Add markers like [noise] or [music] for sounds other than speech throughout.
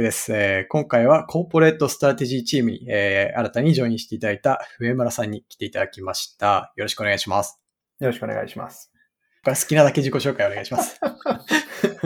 クです、えー。今回は Corporate Strategy チームに、えー、新たにジョインしていただいた上村さんに来ていただきました。よろしくお願いします。よろしくお願いします。好きなだけ自己紹介お願いします。[laughs]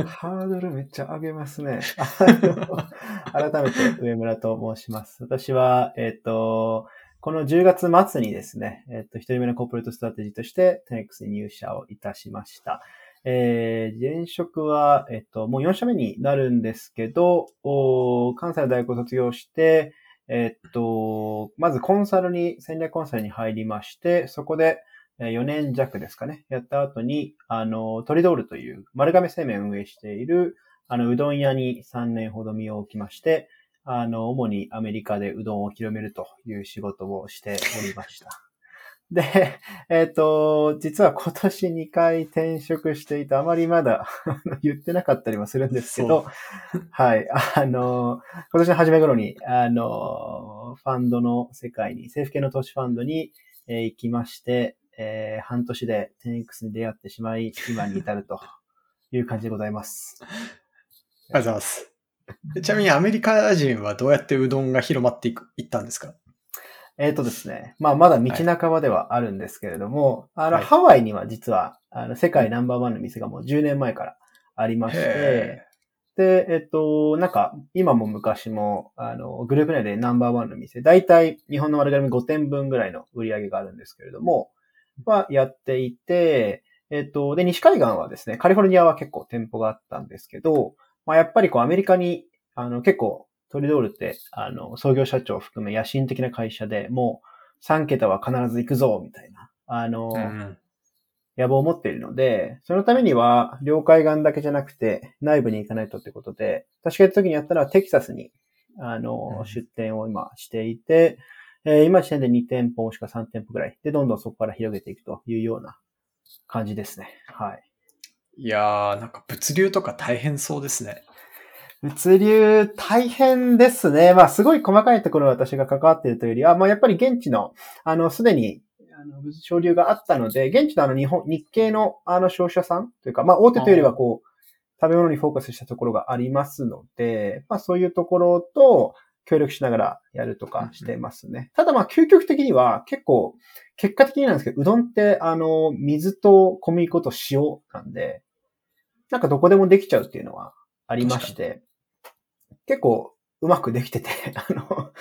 ハードルめっちゃ上げますね。[laughs] 改めて上村と申します。私は、えっ、ー、と、この10月末にですね、えっ、ー、と、一人目の Corporate Strategy として 10X に入社をいたしました。えー、現職は、えっ、と、もう4社目になるんですけど、お関西の大学を卒業して、えっ、と、まずコンサルに、戦略コンサルに入りまして、そこで、4年弱ですかね、やった後に、あの、トリドールという丸亀製麺を運営している、あの、うどん屋に3年ほど身を置きまして、あの、主にアメリカでうどんを広めるという仕事をしておりました。で、[laughs] えっ、ー、と、実は今年2回転職していて、あまりまだ [laughs] 言ってなかったりもするんですけど、[laughs] はい、あの、今年の初め頃に、あの、ファンドの世界に、政府系の投資ファンドに、えー、行きまして、えー、半年でテニックスに出会ってしまい、今に至るという感じでございます。ありがとうございます。ちなみにアメリカ人はどうやってうどんが広まっていく、いったんですか？えっ、ー、とですね。まあ、まだ道半ばではあるんですけれども、はい、あの、ハワイには実は、あの、世界ナンバーワンの店がもう10年前からありまして、で、えっと、なんか、今も昔も、あの、グループ内でナンバーワンの店、だいたい日本の丸亀5点分ぐらいの売り上げがあるんですけれども、はやっていて、えっと、で、西海岸はですね、カリフォルニアは結構店舗があったんですけど、まあ、やっぱりこうアメリカに、あの、結構トリドールって、あの、創業社長を含め野心的な会社で、もう3桁は必ず行くぞ、みたいな、あの、うん、野望を持っているので、そのためには、領海岸だけじゃなくて、内部に行かないとってことで、確かに時にやったらテキサスに、あの、うん、出店を今していて、えー、今時点で2店舗もしくは3店舗ぐらいで、どんどんそこから広げていくというような感じですね。はい。いやー、なんか物流とか大変そうですね。物流大変ですね。まあ、すごい細かいところ私が関わっているというよりは、まあ、やっぱり現地の、あの、すでに、あの、潮流があったので、現地のあの、日本、日系のあの、消費者さんというか、まあ、大手というよりはこう、食べ物にフォーカスしたところがありますので、まあ、そういうところと、協力しながらやるとかしてますね。ただまあ究極的には結構、結果的になんですけど、うどんってあの、水と小麦粉と塩なんで、なんかどこでもできちゃうっていうのはありまして、結構うまくできてて、[laughs] あの、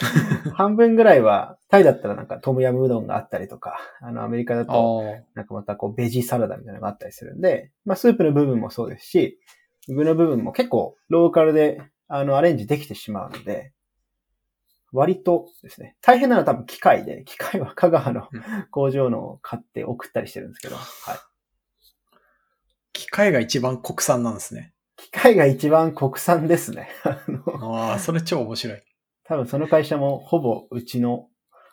半分ぐらいは、タイだったらなんかトムヤムうどんがあったりとか、あの、アメリカだと、なんかまたこう、ベジサラダみたいなのがあったりするんで、まあ、スープの部分もそうですし、具の部分も結構、ローカルで、あの、アレンジできてしまうので、割とですね、大変なのは多分機械で、機械は香川の工場のを買って送ったりしてるんですけど、はい。機械が一番国産なんですね。機械が一番国産ですね。ああ、それ超面白い。多分その会社もほぼうちの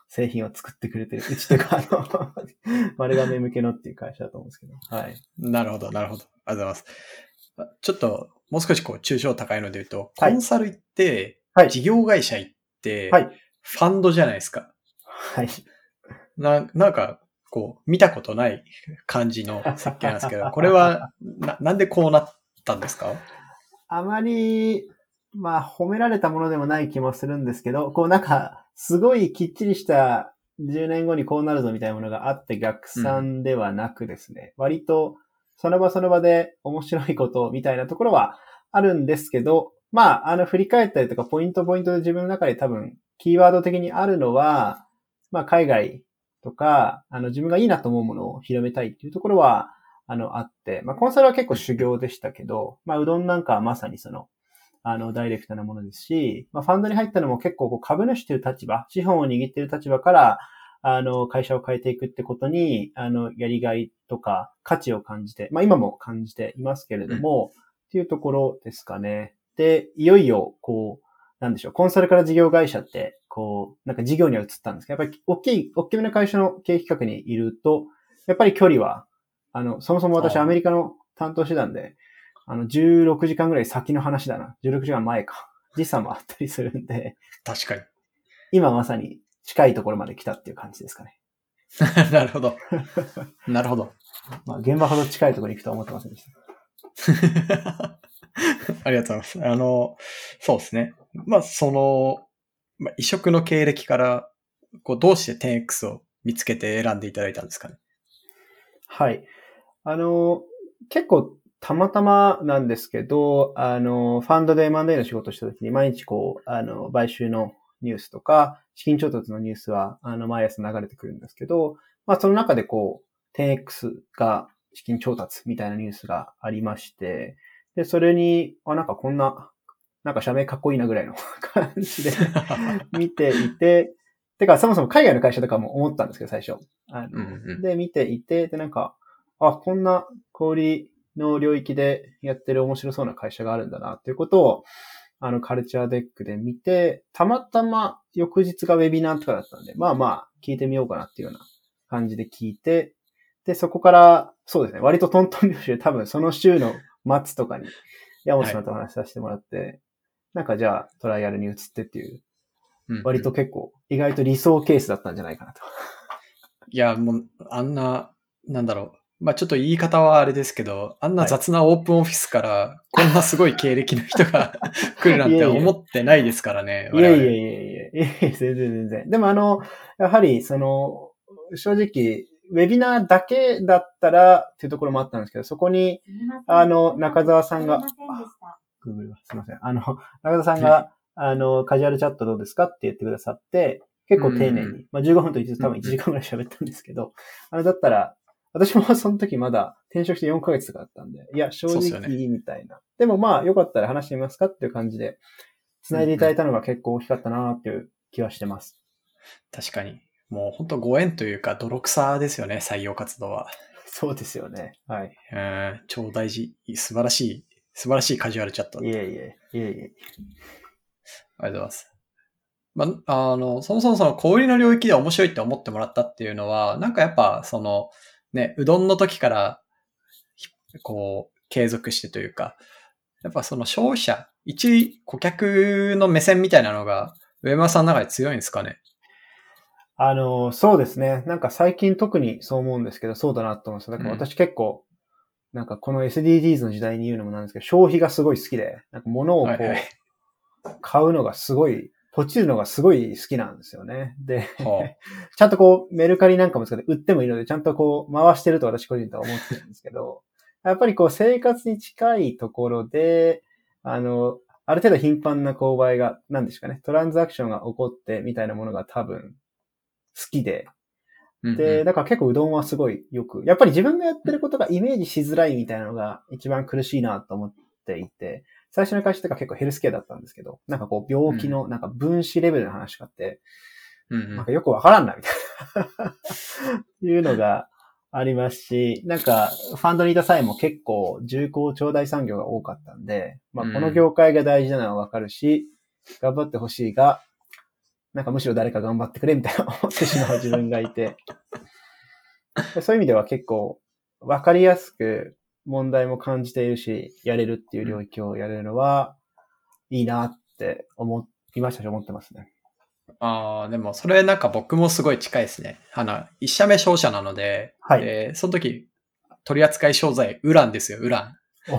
製品を作ってくれてる。うちというか、あの、丸亀向けのっていう会社だと思うんですけど。はい。なるほど、なるほど。ありがとうございます。ちょっと、もう少しこう、抽象高いので言うと、コンサル行って、はい、事業会社行って、はい、ファンドじゃないですか。はい。な、なんか、こう、見たことない感じの設計なんですけど、これは、な、なんでこうなったんですか？あまり、まあ、褒められたものでもない気もするんですけど、こうなんか、すごいきっちりした10年後にこうなるぞみたいなものがあって逆算ではなくですね、うん、割とその場その場で面白いことみたいなところはあるんですけど、まあ、あの、振り返ったりとか、ポイントポイントで自分の中で多分、キーワード的にあるのは、まあ、海外とか、あの、自分がいいなと思うものを広めたいっていうところは、あの、あって、まあ、コンサルは結構修行でしたけど、まあ、うどんなんかはまさにその、あの、ダイレクトなものですし、まあ、ファンドに入ったのも結構こう株主という立場、資本を握っている立場から、あの、会社を変えていくってことに、あの、やりがいとか価値を感じて、まあ、今も感じていますけれども、うん、っていうところですかね。で、いよいよ、こう、なんでしょう、コンサルから事業会社って、こう、なんか事業には移ったんですけど、やっぱり大きい、大きめの会社の経営企画にいると、やっぱり距離はあの、そもそも私アメリカの担当してたんで、あの、16時間ぐらい先の話だな。16時間前か。時差もあったりするんで。確かに。今まさに近いところまで来たっていう感じですかね。[laughs] なるほど。なるほど。まあ、現場ほど近いところに行くとは思ってませんでした。[laughs] ありがとうございます。あの、そうですね。まあ、その、まあ、異色の経歴から、こう、どうして 10X を見つけて選んでいただいたんですかね。はい。あの、結構たまたまなんですけど、あの、ファンドで M&A の仕事をしたときに毎日こう、あの、買収のニュースとか、資金調達のニュースは、あの、毎朝流れてくるんですけど、まあ、その中でこう、10X が資金調達みたいなニュースがありまして、で、それに、あ、なんかこんな、なんか社名かっこいいなぐらいの [laughs] 感じで [laughs] 見ていて、てか、そもそも海外の会社とかも思ったんですけど、最初。あの、うんうん、で、見ていて、で、なんか、あ、こんな小売の領域でやってる面白そうな会社があるんだな、っていうことを、あの、カルチャーデックで見て、たまたま翌日がウェビナーとかだったんで、まあまあ、聞いてみようかなっていうような感じで聞いて、で、そこから、そうですね、割とトントン拍子で多分その週の末とかに、山本さんと話させてもらって、はい、なんかじゃあトライアルに移ってっていう、割と結構意外と理想ケースだったんじゃないかなと。いや、もう、あんな、なんだろう、まあちょっと言い方はあれですけど、あんな雑なオープンオフィスから、こんなすごい経歴の人が [laughs] 来るなんて思ってないですからね。いやいやいや。いやいや、全然全然。でもあの、やはりその、正直、ウェビナーだけだったらっていうところもあったんですけど、そこに、あの、中澤さんが、グーグルす。いません。あの、中澤さんが、あの、カジュアルチャットどうですかって言ってくださって、結構丁寧に、まあ15分と言って多分1時間ぐらい喋ったんですけど、あの、だったら、私もその時まだ転職して4ヶ月とかだったんで、いや、正直みたいな。でね、でもまあ、よかったら話してみますかっていう感じで、繋いでいただいたのが結構大きかったなっていう気はしてます。確かに。もう本当ご縁というか泥臭ですよね、採用活動は。そうですよね。はい。うん、超大事。素晴らしい、素晴らしいカジュアルチャット。いえいえ、いえいえ。ありがとうございます。まあ、あの、そもそもその小売りの領域で面白いって思ってもらったっていうのは、なんかやっぱその、ね、うどんの時から、こう、継続してというか、やっぱその消費者、一顧客の目線みたいなのが、上山さんの中で強いんですかね？あの、そうですね。なんか最近特にそう思うんですけど、そうだなと思うんですだから私結構、うん、なんかこの SDGs の時代に言うのもなんですけど、消費がすごい好きで、なんか物をこう、はいはい、買うのがすごいポチるのがすごい好きなんですよね。で、はあ、[laughs] ちゃんとこう、メルカリなんかも使って売ってもいいので、ちゃんとこう、回してると私個人とは思ってるんですけど、やっぱりこう、生活に近いところで、あの、ある程度頻繁な購買が、何ですかね、トランザクションが起こってみたいなものが多分好きで、で、だから結構うどんはすごいよく、やっぱり自分がやってることがイメージしづらいみたいなのが一番苦しいなと思っていて、最初の会社とか結構ヘルスケアだったんですけど、なんかこう病気のなんか分子レベルの話があって、うん、なんかよくわからんな、みたいな。いうのがありますし、なんかファンドにいた際も結構重厚長大産業が多かったんで、まあこの業界が大事なのはわかるし、頑張ってほしいが、なんかむしろ誰か頑張ってくれみたいな思ってしまう自分がいて、そういう意味では結構わかりやすく問題も感じているし、やれるっていう領域をやれるのは、いいなって思いましたし、思ってますね。ああ、でもそれなんか僕もすごい近いですね。あの、一社目商社なので、はい。えー、その時、取扱商材、ウランですよ、ウラン。ウ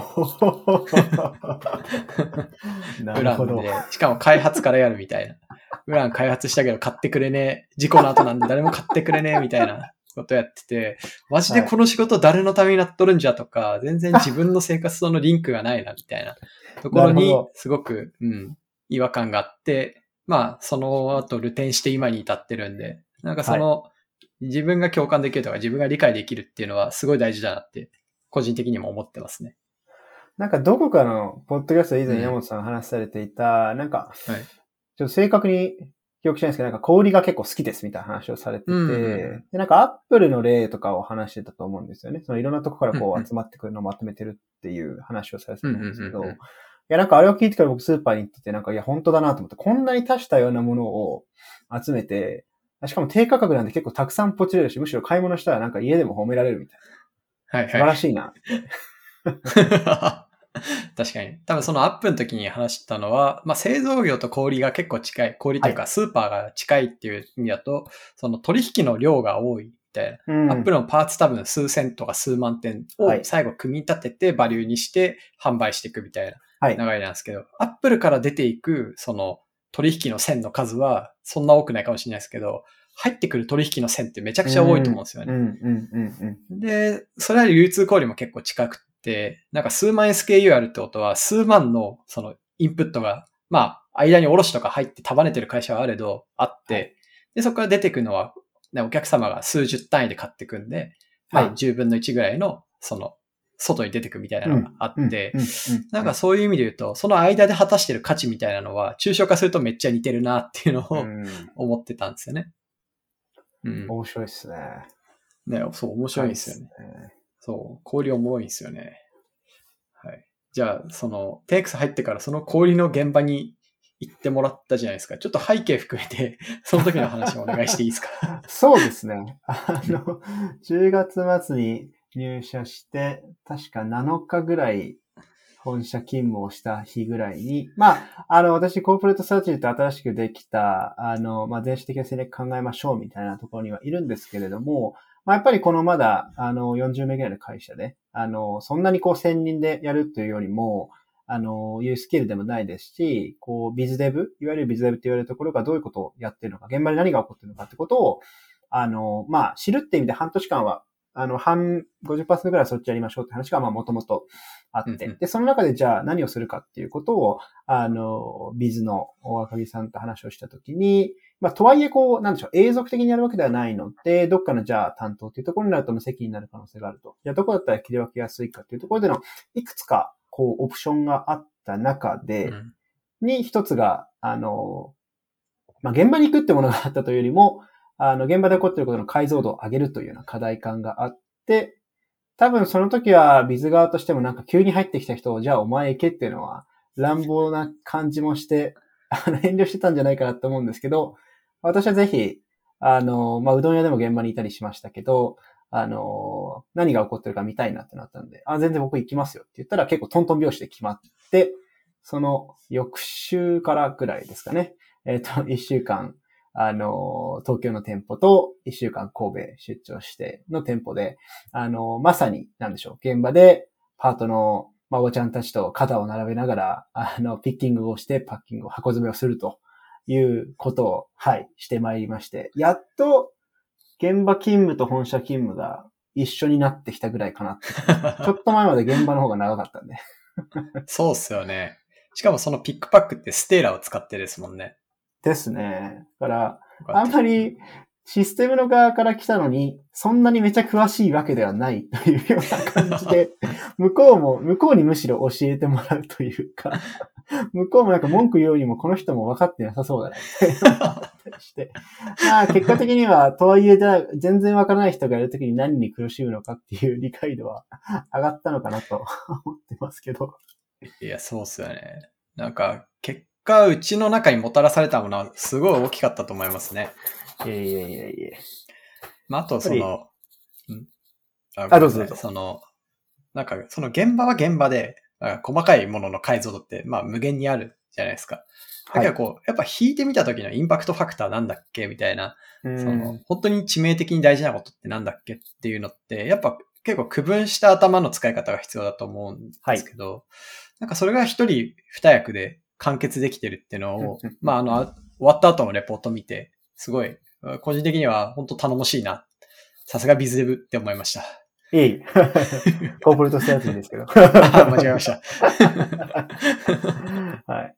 ランで、しかも開発からやるみたいな。ウラン開発したけど買ってくれねえ。事故の後なんで誰も買ってくれねえみたいなことやってて、マジでこの仕事誰のためになっとるんじゃとか、全然自分の生活とのリンクがないな、みたいな [laughs] ところに、すごく、うん、違和感があって、まあ、その後、ルテンして今に至ってるんで、なんかその、はい、自分が共感できるとか、自分が理解できるっていうのは、すごい大事だなって、個人的にも思ってますね。なんか、どこかの、ポッドキャスト以前山本さんが話されていた、うん、なんか、はい、ちょっと正確に記憶しないんですけど、なんか小売りが結構好きですみたいな話をされてて、うん、で、なんかアップルの例とかを話してたと思うんですよね。そのいろんなとこからこう集まってくるのをまとめてるっていう話をされてたんですけど、いや、なんかあれを聞いてから僕スーパーに行ってて、なんかいや、本当だなと思って、こんなに多種多様なものを集めて、しかも低価格なんで結構たくさんポチれるし、むしろ買い物したらなんか家でも褒められるみたいな。はい、はい、素晴らしいな。[laughs] [laughs] 確かに。多分そのアップの時に話したのは、まあ、製造業と小売が結構近い、小売というかスーパーが近いっていう意味だと、はい、その取引の量が多いみたいな、うん、アップルのパーツ多分数千とか数万点を最後組み立ててバリューにして販売していくみたいな。はい。流れなんですけど、アップルから出ていく、その取引の線の数はそんな多くないかもしれないですけど、入ってくる取引の線ってめちゃくちゃ多いと思うんですよね。で、それは流通小売も結構近くって、なんか数万 SKU あるってことは、数万のそのインプットが、まあ、間に卸とか入って束ねてる会社はあれど、あって、はい。で、そこから出てくるのは、ね、お客様が数十単位で買ってくんで、まあ、はい。10分の1ぐらいの、その、外に出てくみたいなのがあって、なんかそういう意味で言うと、その間で果たしてる価値みたいなのは、抽象化するとめっちゃ似てるなっていうのをうん、思ってたんですよね。うん。面白いですね。ね、そう、面白いんですよね。そう、氷重いんですよね。はい。じゃあ、その、テイクス入ってからその氷の現場に行ってもらったじゃないですか。ちょっと背景含めて、[laughs] その時の話もお願いしていいですか？[laughs] そうですね。あの、10月末に入社して、確か7日ぐらい本社勤務をした日ぐらいに、まあ、あの、私、コーポレートサーチと新しくできた、あの、まあ、電子的な戦略考えましょうみたいなところにはいるんですけれども、まあ、やっぱりこのまだ、あの、40名ぐらいの会社で、あの、そんなにこう、専任でやるというよりも、あの、いうスキルでもないですし、こう、ビズデブ、いわゆるビズデブって言われるところがどういうことをやってるのか、現場で何が起こってるのかってことを、あの、まあ、知るって意味で半年間は、あの、半、50%ぐらいそっちやりましょうって話が、まあ、もともとあって、うんうん。で、その中でじゃあ何をするかっていうことを、あの、ビズの大赤木さんと話をしたときに、まあ、とはいえ、こう、なんでしょう、永続的にやるわけではないので、どっかのじゃあ担当っていうところになると無責任になる可能性があると。じゃあ、どこだったら切り分けやすいかっていうところでの、いくつか、こう、オプションがあった中で、うん。に一つが、あの、まあ、現場に行くってものがあったというよりも、あの、現場で起こっていることの解像度を上げるというような課題感があって、多分その時はビズ側としてもなんか急に入ってきた人を、じゃあお前行けっていうのは乱暴な感じもして、[laughs] あの、遠慮してたんじゃないかなと思うんですけど、私はぜひ、あの、まあ、うどん屋でも現場にいたりしましたけど、あの、何が起こってるか見たいなってなったんで、あ、全然僕行きますよって言ったら結構トントン拍子で決まって、その翌週からぐらいですかね。えっ、と、一週間、あの、東京の店舗と一週間神戸出張しての店舗で、あの、まさに、なんでしょう、現場でパートの、まあ、おばちゃんたちと肩を並べながら、あの、ピッキングをしてパッキングを箱詰めをするということを、はい、してまいりまして、やっと、現場勤務と本社勤務が一緒になってきたぐらいかな。[laughs] ちょっと前まで現場の方が長かったんで。そうっすよね。しかもそのピックパックってステーラを使ってですもんね。ですね。だから、あんまりシステムの側から来たのに、そんなにめちゃ詳しいわけではない [laughs] というような感じで、[laughs] 向こうも、向こうにむしろ教えてもらうというか、[laughs] 向こうもなんか文句言うよりもこの人も分かってなさそうだな、みたいなのがあったりして。まあ結果的には、とはいえじゃあ全然分からない人がやるときに何に苦しむのかっていう理解度は上がったのかなと思ってますけど。いや、そうっすよね。なんか、結果、うちの中にもたらされたものはすごい大きかったと思いますね。いえいえいえいえ。まあ、あと、その、ん？ああどうぞどうぞ。その、なんか、その現場は現場で、あ細かいものの解像度って、まあ、無限にあるじゃないですか。だけど、こう、やっぱ引いてみた時のインパクトファクターなんだっけ？みたいな、うん。その、本当に致命的に大事なことってなんだっけっていうのって、やっぱ結構区分した頭の使い方が必要だと思うんですけど、なんかそれが一人二役で完結できてるっていうのをうんうん、まあ、あの、あ終わった後のレポート見て、すごい、個人的には本当頼もしいな。さすがビズデブって思いました。いい。[laughs] コーポレートスタートですけど。[laughs] 間違えました。[laughs] はい。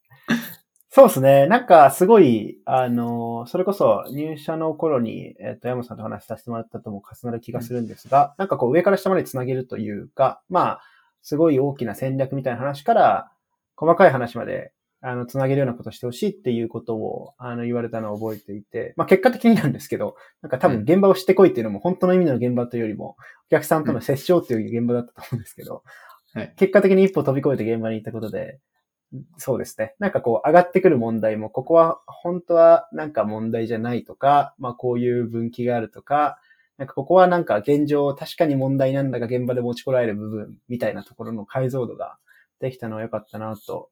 そうですね。なんか、すごい、あの、それこそ入社の頃に、えっ、と、山さんと話させてもらったとも重なる気がするんですが、なんかこう上から下まで繋げるというか、まあ、すごい大きな戦略みたいな話から、細かい話まで、あの、繋げるようなことしてほしいっていうことを、あの、言われたのを覚えていて、まあ、結果的になんですけど、なんか多分現場を知ってこいっていうのも、本当の意味の現場というよりも、お客さんとの接触っていう現場だったと思うんですけど、はい。結果的に一歩飛び越えて現場に行ったことで、そうですね。なんかこう上がってくる問題も、ここは本当はなんか問題じゃないとか、まあこういう分岐があるとか、なんかここはなんか現状確かに問題なんだが現場で持ちこらえる部分みたいなところの解像度ができたのは良かったなと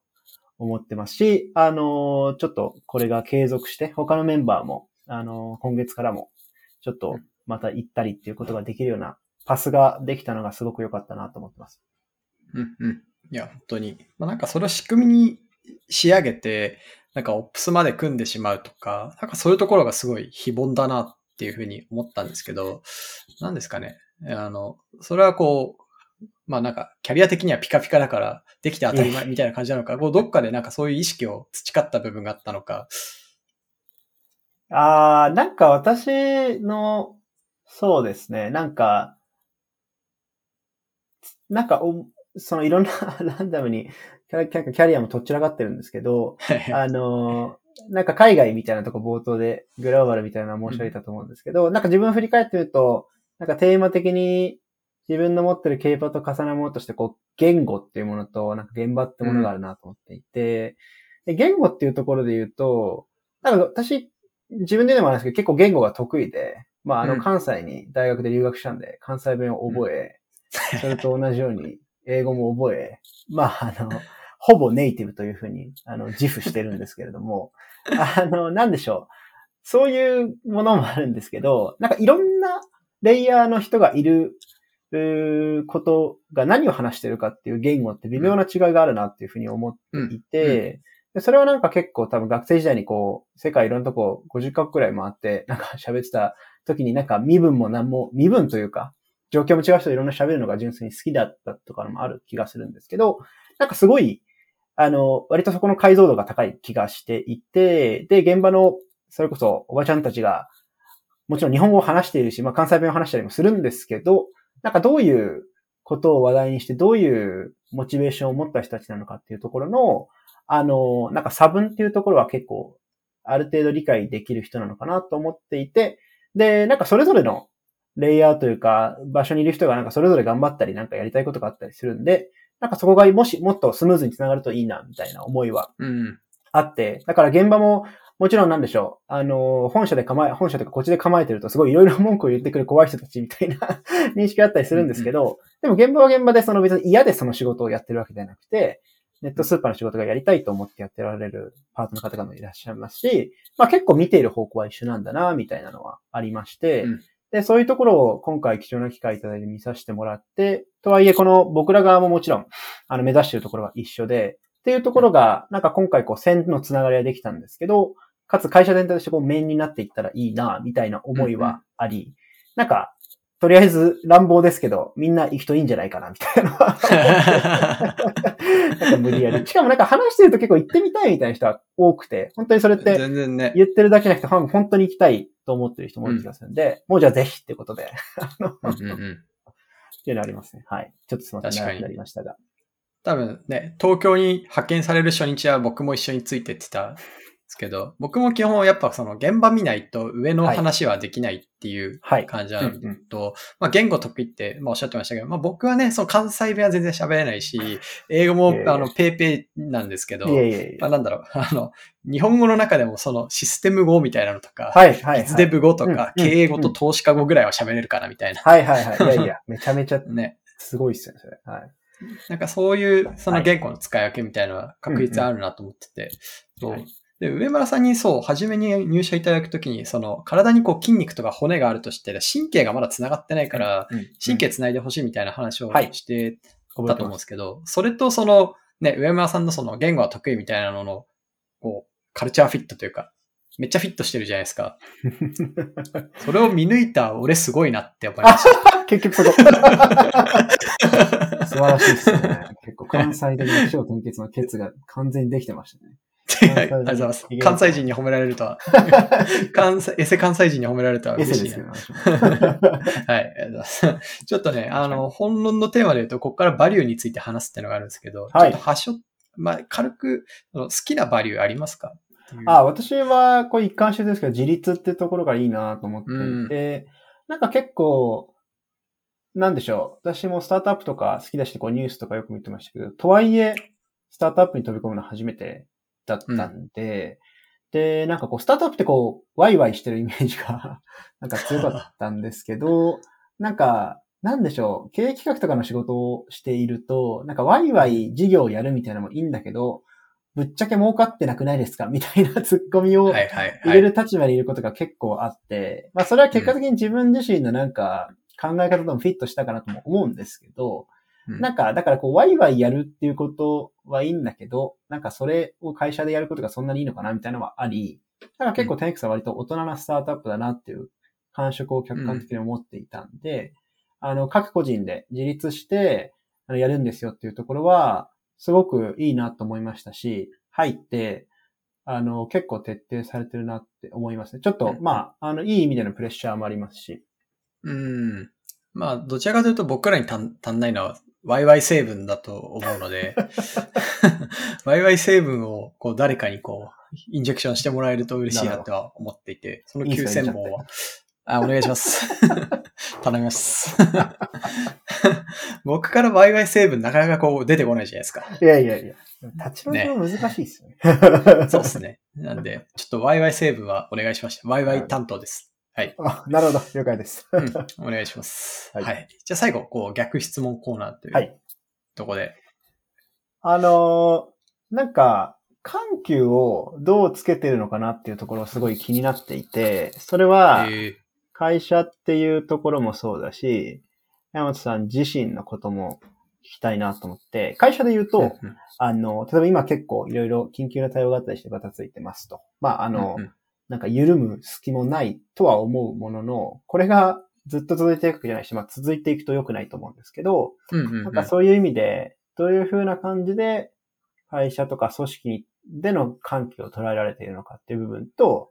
思ってますし、あのーちょっとこれが継続して他のメンバーも、あのー今月からもちょっとまた行ったりっていうことができるようなパスができたのがすごく良かったなと思ってます。うんうん。いや、本当に。まあ、なんかそれを仕組みに仕上げて、なんかオプスまで組んでしまうとか、なんかそういうところがすごい非凡だなっていうふうに思ったんですけど、なんですかね。あの、それはこう、まあなんかキャリア的にはピカピカだからできて当たり前みたいな感じなのか、こうどっかでなんかそういう意識を培った部分があったのか。ああ、なんか私の、そうですね、なんか、なんかお、そのいろんなランダムにキャリアもとっちらかってるんですけど、あの、なんか海外みたいなとこ冒頭でグローバルみたいな申し上げたと思うんですけど、うん、なんか自分振り返ってみると、なんかテーマ的に自分の持ってるケーパーと重なるものとして、こう、言語っていうものと、なんか現場ってものがあるなと思っていて、うん、で言語っていうところで言うと、なんか私、自分で言うのもあるんですけど、結構言語が得意で、まあ、あの、関西に大学で留学したんで、関西弁を覚え、うん、それと同じように英語も覚え、まあ、あの、ほぼネイティブというふうに、あの、自負してるんですけれども、[laughs] あの、なんでしょう。そういうものもあるんですけど、なんかいろんなレイヤーの人がいる、ことが何を話してるかっていう言語って微妙な違いがあるなっていうふうに思っていて、でそれはなんか結構多分学生時代にこう、世界いろんなとこ50カ国くらい回って、[laughs] なんか喋ってた時になんか身分も何も、身分というか、状況も違う人いろんな喋るのが純粋に好きだったとかもある気がするんですけど、なんかすごい、あの、割とそこの解像度が高い気がしていて、で、現場の、それこそおばちゃんたちが、もちろん日本語を話しているし、まあ関西弁を話したりもするんですけど、なんかどういうことを話題にして、どういうモチベーションを持った人たちなのかっていうところの、あの、なんか差分っていうところは結構、ある程度理解できる人なのかなと思っていて、で、なんかそれぞれのレイヤーというか、場所にいる人がなんかそれぞれ頑張ったり、なんかやりたいことがあったりするんで、なんかそこがもしもっとスムーズにつながるといいな、みたいな思いはあって、うん、だから現場ももちろんなんでしょう。あの、本社で構え、本社とかこっちで構えてるとすごいいろいろ文句を言ってくる怖い人たちみたいな [laughs] 認識があったりするんですけど、でも現場は現場でその別に嫌でその仕事をやってるわけではなくて、ネットスーパーの仕事がやりたいと思ってやってられるパートの方がいらっしゃいますし、まあ結構見ている方向は一緒なんだな、みたいなのはありまして、うん、で、そういうところを今回貴重な機会いただいて見させてもらって、とはいえこの僕ら側ももちろん、あの目指しているところは一緒で、っていうところが、なんか今回こう線のつながりができたんですけど、かつ会社全体としてこう面になっていったらいいな、みたいな思いはあり、うんうん、なんか、とりあえず乱暴ですけど、みんな行くといいんじゃないかな、みたいななんか無理やり。[laughs] しかもなんか話してると結構行ってみたいみたいな人は多くて、本当にそれって言ってるだけじゃなくて、本当に行きたいと思ってる人も多い気がするんで、うん、もうじゃあぜひってことで。うんうん、っていうのありますね。はい。ちょっとすみません。長くなりましたが。多分ね、東京に派遣される初日は僕も一緒についてってたですけど、僕も基本やっぱその現場見ないと上の話はできないっていう感じなのと、まあ言語得意ってまあおっしゃってましたけど、まあ僕はね、その関西弁は全然喋れないし、英語もあのペーペーなんですけど、まあなんだろう、[laughs] あの、日本語の中でもそのシステム語みたいなのとか、はいはい、デブ語とか、経営語と投資家語ぐらいは喋れるかなみたいな。はいはいはい。いやいや、めちゃめちゃ [laughs] ね。すごいっすよね、それ。はい。なんかそういう、その言語の使い分けみたいなのは確実あるなと思ってて、そう。で、上村さんにそう、初めに入社いただくときに、その、体にこう筋肉とか骨があるとして、神経がまだ繋がってないから、神経繋いでほしいみたいな話をしてたと思うんですけど、それとその、ね、上村さんのその言語は得意みたいなのの、こう、カルチャーフィットというか、めっちゃフィットしてるじゃないですか。[laughs] それを見抜いた俺すごいなって思いました。[laughs] [laughs] 結局そこ。素晴らしいですね。[laughs] 結構関西的な超転結のケツが完全にできてましたね。[laughs] ありがとうございます。関西人に褒められるとは。[laughs] 関西、エセ関西人に褒められるとは嬉しい、ね。はい、ありがとうございます。ちょっとね、あの、本論のテーマで言うと、ここからバリューについて話すっていうのがあるんですけど、はい、ちょっと端折まあ、軽く、好きなバリューありますか？あ私は、これ一貫してですけど、自立ってところがいいなと思っていて、うん、なんか結構、なんでしょう。私もスタートアップとか好きだし、こうニュースとかよく見てましたけど、とはいえ、スタートアップに飛び込むの初めてだったんで、うん、で、なんかこう、スタートアップってこう、ワイワイしてるイメージが [laughs] なんか強かったんですけど、なんか、なんでしょう、経営企画とかの仕事をしていると、なんかワイワイ事業をやるみたいなのもいいんだけど、ぶっちゃけ儲かってなくないですか？[laughs] みたいなツッコミを入れる立場にいることが結構あって、まあそれは結果的に自分自身のなんか考え方ともフィットしたかなとも思うんですけど、うんなんか、だからこう、ワイワイやるっていうことはいいんだけど、なんかそれを会社でやることがそんなにいいのかなみたいなのはあり、だから結構 10X は割と大人なスタートアップだなっていう感触を客観的に思っていたんで、あの、各個人で自立して、あのやるんですよっていうところは、すごくいいなと思いましたし、入って、あの、結構徹底されてるなって思いますね。ちょっと、うんまあ、あの、いい意味でのプレッシャーもありますし。うん。まあ、どちらかというと僕らに足ん足んないのは、ワイワイ成分だと思うので、[laughs] ワイワイ成分をこう誰かにこう、インジェクションしてもらえると嬉しいなとは思っていて、そのいいですね9000本は、あ、お願いします。[laughs] 頼みます。[laughs] 僕からワイワイ成分なかなかこう出てこないじゃないですか。いやいやいや。立ち回りは難しいですよね。そうですね。なんで、ちょっとワイワイ成分はお願いしました。ワイワイ担当です。はい。あなるほど。了解です。うん、お願いします。[laughs] は。はいいじゃあ最後、こう逆質問コーナーというはい。とこで。あのーなんか、緩急をどうつけてるのかなっていうところすごい気になっていて、それは、え会社っていうところもそうだし、山本さん自身のことも聞きたいなと思って、会社で言うーと、うんあの、例えば今結構いろいろ緊急な対応があったりしてバタついてますと。まあ、あの、うんうんなんか緩む隙もないとは思うものの、これがずっと続いていくわけじゃないし、まあ続いていくと良くないと思うんですけど、うんうんうん。なんかそういう意味で、どういう風な感じで会社とか組織での関係を捉えられているのかっていう部分と、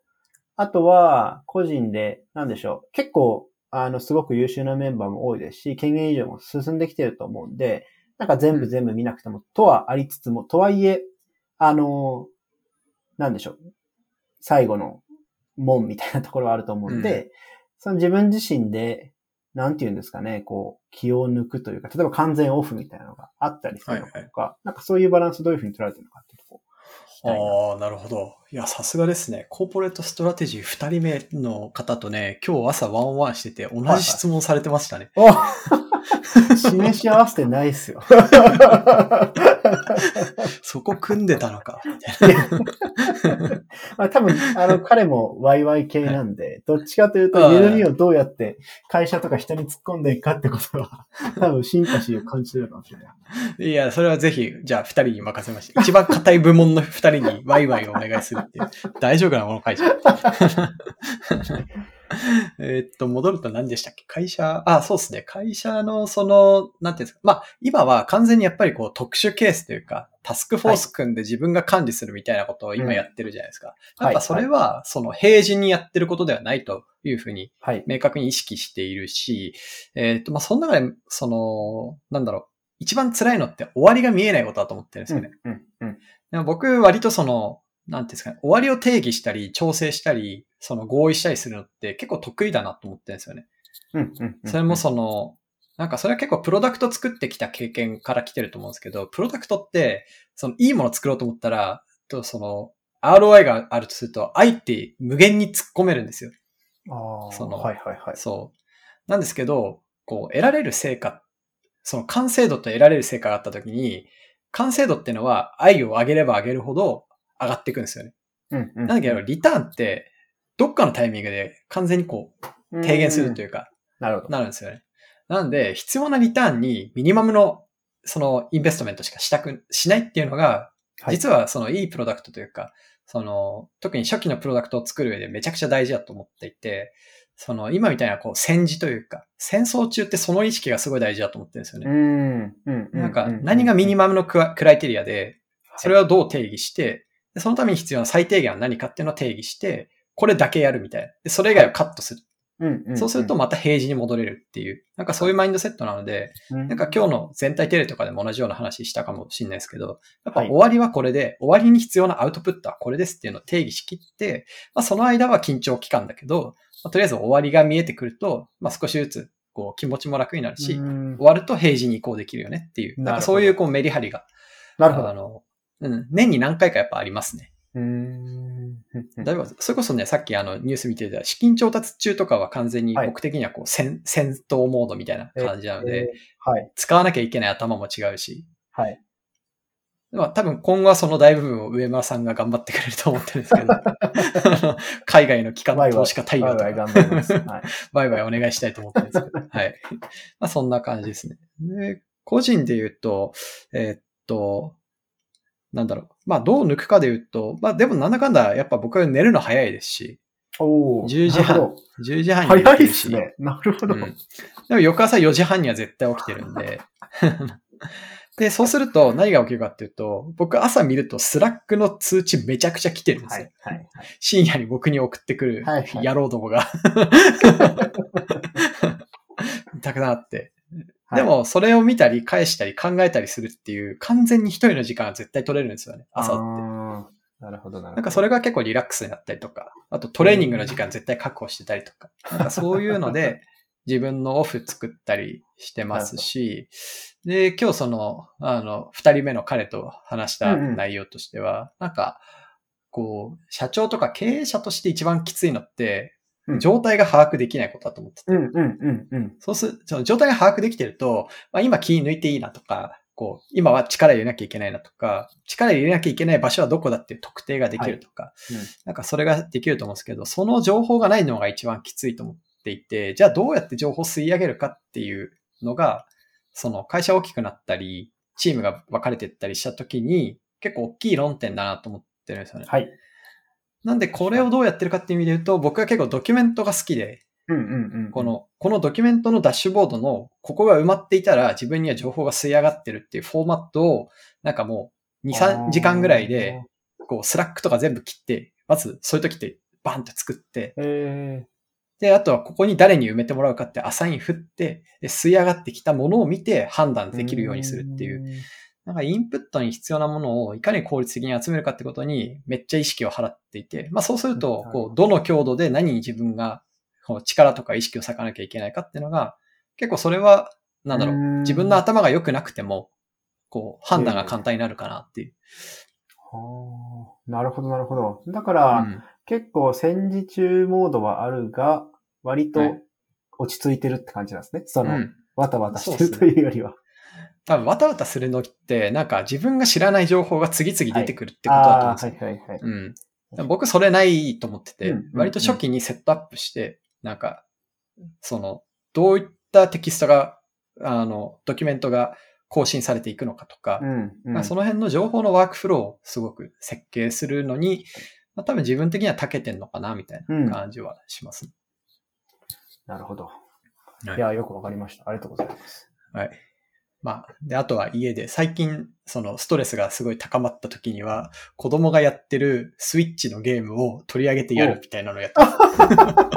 あとは個人で、なんでしょう、結構、あの、すごく優秀なメンバーも多いですし、権限以上も進んできてると思うんで、なんか全部全部見なくても、とはありつつも、とはいえ、あの、なんでしょう、最後の門みたいなところはあると思うんで、うその自分自身で、なんて言うんですかね、こう、気を抜くというか、例えば完全オフみたいなのがあったりするのかとか、なんかそういうバランスどういうふうに取られてるのかっていうとこ。ああ、なるほど。いや、さすがですね。 Corporate Strategy 2人目の方とね、今日朝1on1 してて、同じ質問されてましたね。お [laughs] 示し合わせてないっすよ。そこ組んでたのか。[laughs] まあ多分、あの、彼もワイワイ系なんで、どっちかというと、はい緩みをどうやって会社とか人に突っ込んでいくかってことは、[laughs] 多分シンパシーを感じてるかもしれない。ないや、それはぜひ、じゃあ2人に任せました。一番硬い部門の2人にワイワイをお願いするっていう。大丈夫なもの会社。[laughs] [laughs] えーっと、戻ると何でしたっけ？会社、あ、そうですね。会社のその、なんていうんですか？まあ、今は完全にやっぱりこう特殊ケースというか、タスクフォース組んで自分が管理するみたいなことを今やってるじゃないですか。うんやっぱそれは、その平時にやってることではないというふうにはい。明確に意識しているし、えーっと、まあ、その中で、その、なんだろう。一番辛いのって終わりが見えないことだと思ってるんですよね。うん、うん。でも僕、割とその、なんていうんですかね、終わりを定義したり、調整したり、その合意したりするのって結構得意だなと思ってるんですよね。うん、うん。それもその、なんかそれは結構プロダクト作ってきた経験から来てると思うんですけど、プロダクトって、そのいいものを作ろうと思ったら、とその、ROI があるとすると、愛って無限に突っ込めるんですよ。ああ、そのはいはいはい。そう。なんですけど、こう、得られる成果、その完成度と得られる成果があったときに、完成度っていうのは愛を上げれば上げるほど上がっていくんですよね。うん、うん。なんだけど、リターンって、どっかのタイミングで完全にこう、低減するという。か、なるほど。なるんですよね。なんで、必要なリターンにミニマムの、その、インベストメントしかしたく、しないっていうのが、はい実はそのいいプロダクトというか、その、特に初期のプロダクトを作る上でめちゃくちゃ大事だと思っていて、その、今みたいなこう、戦時というか、戦争中ってその意識がすごい大事だと思ってるんですようね。ん、うん。なんか、何がミニマムのクライテリアで、それをどう定義して、でそのために必要な最低限は何かっていうのを定義して、これだけやるみたいな。で、それ以外をカットする。うん、うん。そうするとまた平時に戻れるっていう、なんかそういうマインドセットなので、うん、なんか今日の全体テレとかでも同じような話したかもしれないですけど、やっぱはい終わりはこれで、終わりに必要なアウトプットはこれですっていうのを定義しきって、まあその間は緊張期間だけど、まあとりあえず終わりが見えてくると、まあ少しずつこう気持ちも楽になるし、うん終わると平時に移行できるよねっていう、なんかそういうこうメリハリが、なるほど。あの、うん、年に何回かやっぱありますね。うん。例えば、それこそね、さっきあのニュース見てた資金調達中とかは完全にはい僕的にはこう戦、戦闘モードみたいな感じなので、えーはい。使わなきゃいけない頭も違うし、はい。まあ多分今後はその大部分を上村さんが頑張ってくれると思ってるんですけど、[laughs] 海外の機関投資家対応とか、ワイワイ頑張ります。[laughs] はい。バイバイお願いしたいと思ってるんですけど、[laughs] はい。まあそんな感じですね。で、個人で言うと、えーっと、なんだろう。まあ、どう抜くかで言うと、まあ、でもなんだかんだ、やっぱ僕は寝るの早いですし、おー10時半なるほ10時半ど早いに寝てるし、っすね。なるほど。うんでも翌朝4時半には絶対起きてるんで。[laughs] で、そうすると何が起きるかっていうと、僕朝見ると Slack の通知めちゃくちゃ来てるんですよ。はい、はい、はい。深夜に僕に送ってくるはいはい野郎どもが。[laughs] たくさんあって。はい。で、も、それを見たり、返したり、考えたりするっていう、完全に一人の時間は絶対取れるんですよね、朝って。なるほど、なるほど。なんかそれが結構リラックスになったりとか、あとトレーニングの時間絶対確保してたりとか、[laughs] なんかそういうので自分のオフ作ったりしてますし、で、今日その、あの、二人目の彼と話したうんうん。内容としては、なんか、こう、社長とか経営者として一番きついのってう、ん状態が把握できないことだと思ってて、うん、うん、うん、うん。そうする、その状態が把握できてると、まあ、今気抜いていいなとか、こう、今は力入れなきゃいけないなとか、力入れなきゃいけない場所はどこだっていう特定ができるとか、うんなんかそれができると思うんですけど、その情報がないのが一番きついと思っていて、じゃあどうやって情報を吸い上げるかっていうのが、その会社大きくなったり、チームが分かれていったりした時に、結構大きい論点だなと思ってるんですよね。はい。なんでこれをどうやってるかっていう意味で言うと、僕は結構ドキュメントが好きで、うん、うん、うん。こ、の、このドキュメントのダッシュボードの、ここが埋まっていたら自分には情報が吸い上がってるっていうフォーマットを、なんかもう2、3時間ぐらいで、こう、 Slack とか全部切って、まずそういう時ってバンって作って、えで、あとはここに誰に埋めてもらうかってアサイン振って、で吸い上がってきたものを見て判断ー、できるようにするっていう、う。なんかインプットに必要なものをいかに効率的に集めるかってことにめっちゃ意識を払っていて、まあそうすると、こう、どの強度で何に自分がこう力とか意識を割かなきゃいけないかっていうのが、結構それは、なんだろう、うん自分の頭が良くなくても、こう、判断が簡単になるかなっていう。はあなるほど、なるほど。だかうら、ん結構戦時中モードはあるが、割とはい落ち着いてるって感じなんですね。その、うん。わたわたしてるというよりは。多分、わたわたするのって、なんか自分が知らない情報が次々出てくるってことだと思うんですよ。はいはいはい。うん。僕、それないと思ってて、うんうんうん割と初期にセットアップして、なんか、その、どういったテキストが、あの、ドキュメントが更新されていくのかとか、うん、うん。まあ、その辺の情報のワークフローをすごく設計するのに、まあ、多分自分的には長けてんのかな、みたいな感じはします、ねなるほど。はいいや、よくわかりました。ありがとうございます。はい。まあ、で、あとは家で、最近、そのストレスがすごい高まった時には、子供がやってるスイッチのゲームを取り上げてやるみたいなのをやってま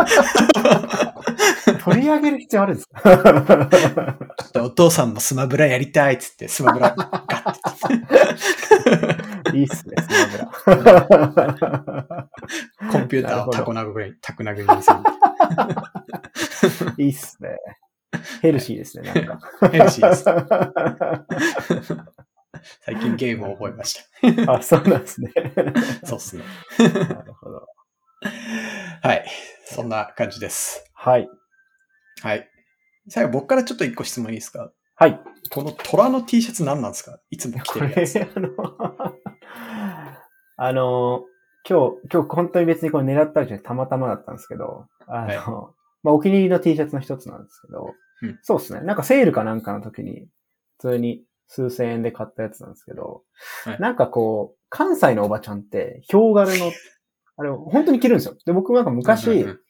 す。[laughs] 取り上げる必要あるんですか？[laughs] でお父さんもスマブラやりたいっつって、スマブラガッていいっすね、スマブラ。コンピューターをタコ殴り、タコ殴りにする。[laughs] いいっすね。[laughs] ヘルシーですね、なんか。ヘルシーです。[laughs] 最近ゲームを覚えました。あ、そうなんですね。[laughs] そうっすね。なるほど。はい。そんな感じです。はい。はい。最後僕からちょっと一個質問いいですか？はい。この虎の T シャツ何なんですか？いつも着てるやつ。、あの、あの、今日、今日本当に別にこれ狙ったわけじゃなくてたまたまだったんですけど、あの、はいまあ、お気に入りの T シャツの一つなんですけど、うん。そうですね。なんかセールかなんかの時に、普通に数千円で買ったやつなんですけど、はい。なんかこう、関西のおばちゃんって、ヒョウ柄の、[laughs] あれ、本当に着るんですよ。で、僕なんか昔、うんうんうん。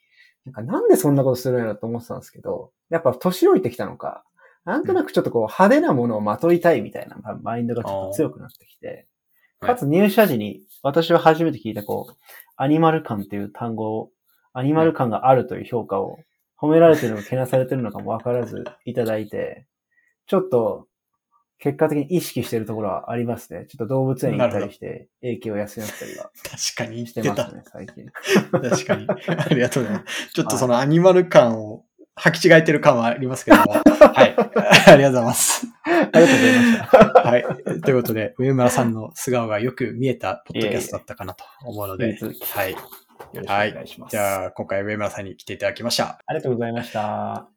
なんかなんでそんなことするんやろと思ってたんですけど、やっぱ年老いてきたのか、なんとなくちょっとこう派手なものをまといたいみたいなマインドがちょっと強くなってきて、かつ入社時に私は初めて聞いたこう、アニマル感っていう単語を、アニマル感があるという評価を褒められてるのかけなされてるのかもわからずいただいて、ちょっと結果的に意識してるところはありますね。ちょっと動物園行ったりして影響を養ったりは確かに言して。ますね、最近。確かに。[laughs] ありがとうございます。ちょっとそのアニマル感を履き違えてる感はありますけども。はい。[laughs] ありがとうございます。ありがとうございました。はい。ということで、上村さんの素顔がよく見えたポッドキャストだったかなと思うので引き、続きはい。よろしくお願いします。じゃあ、今回上村さんに来ていただきました。ありがとうございました。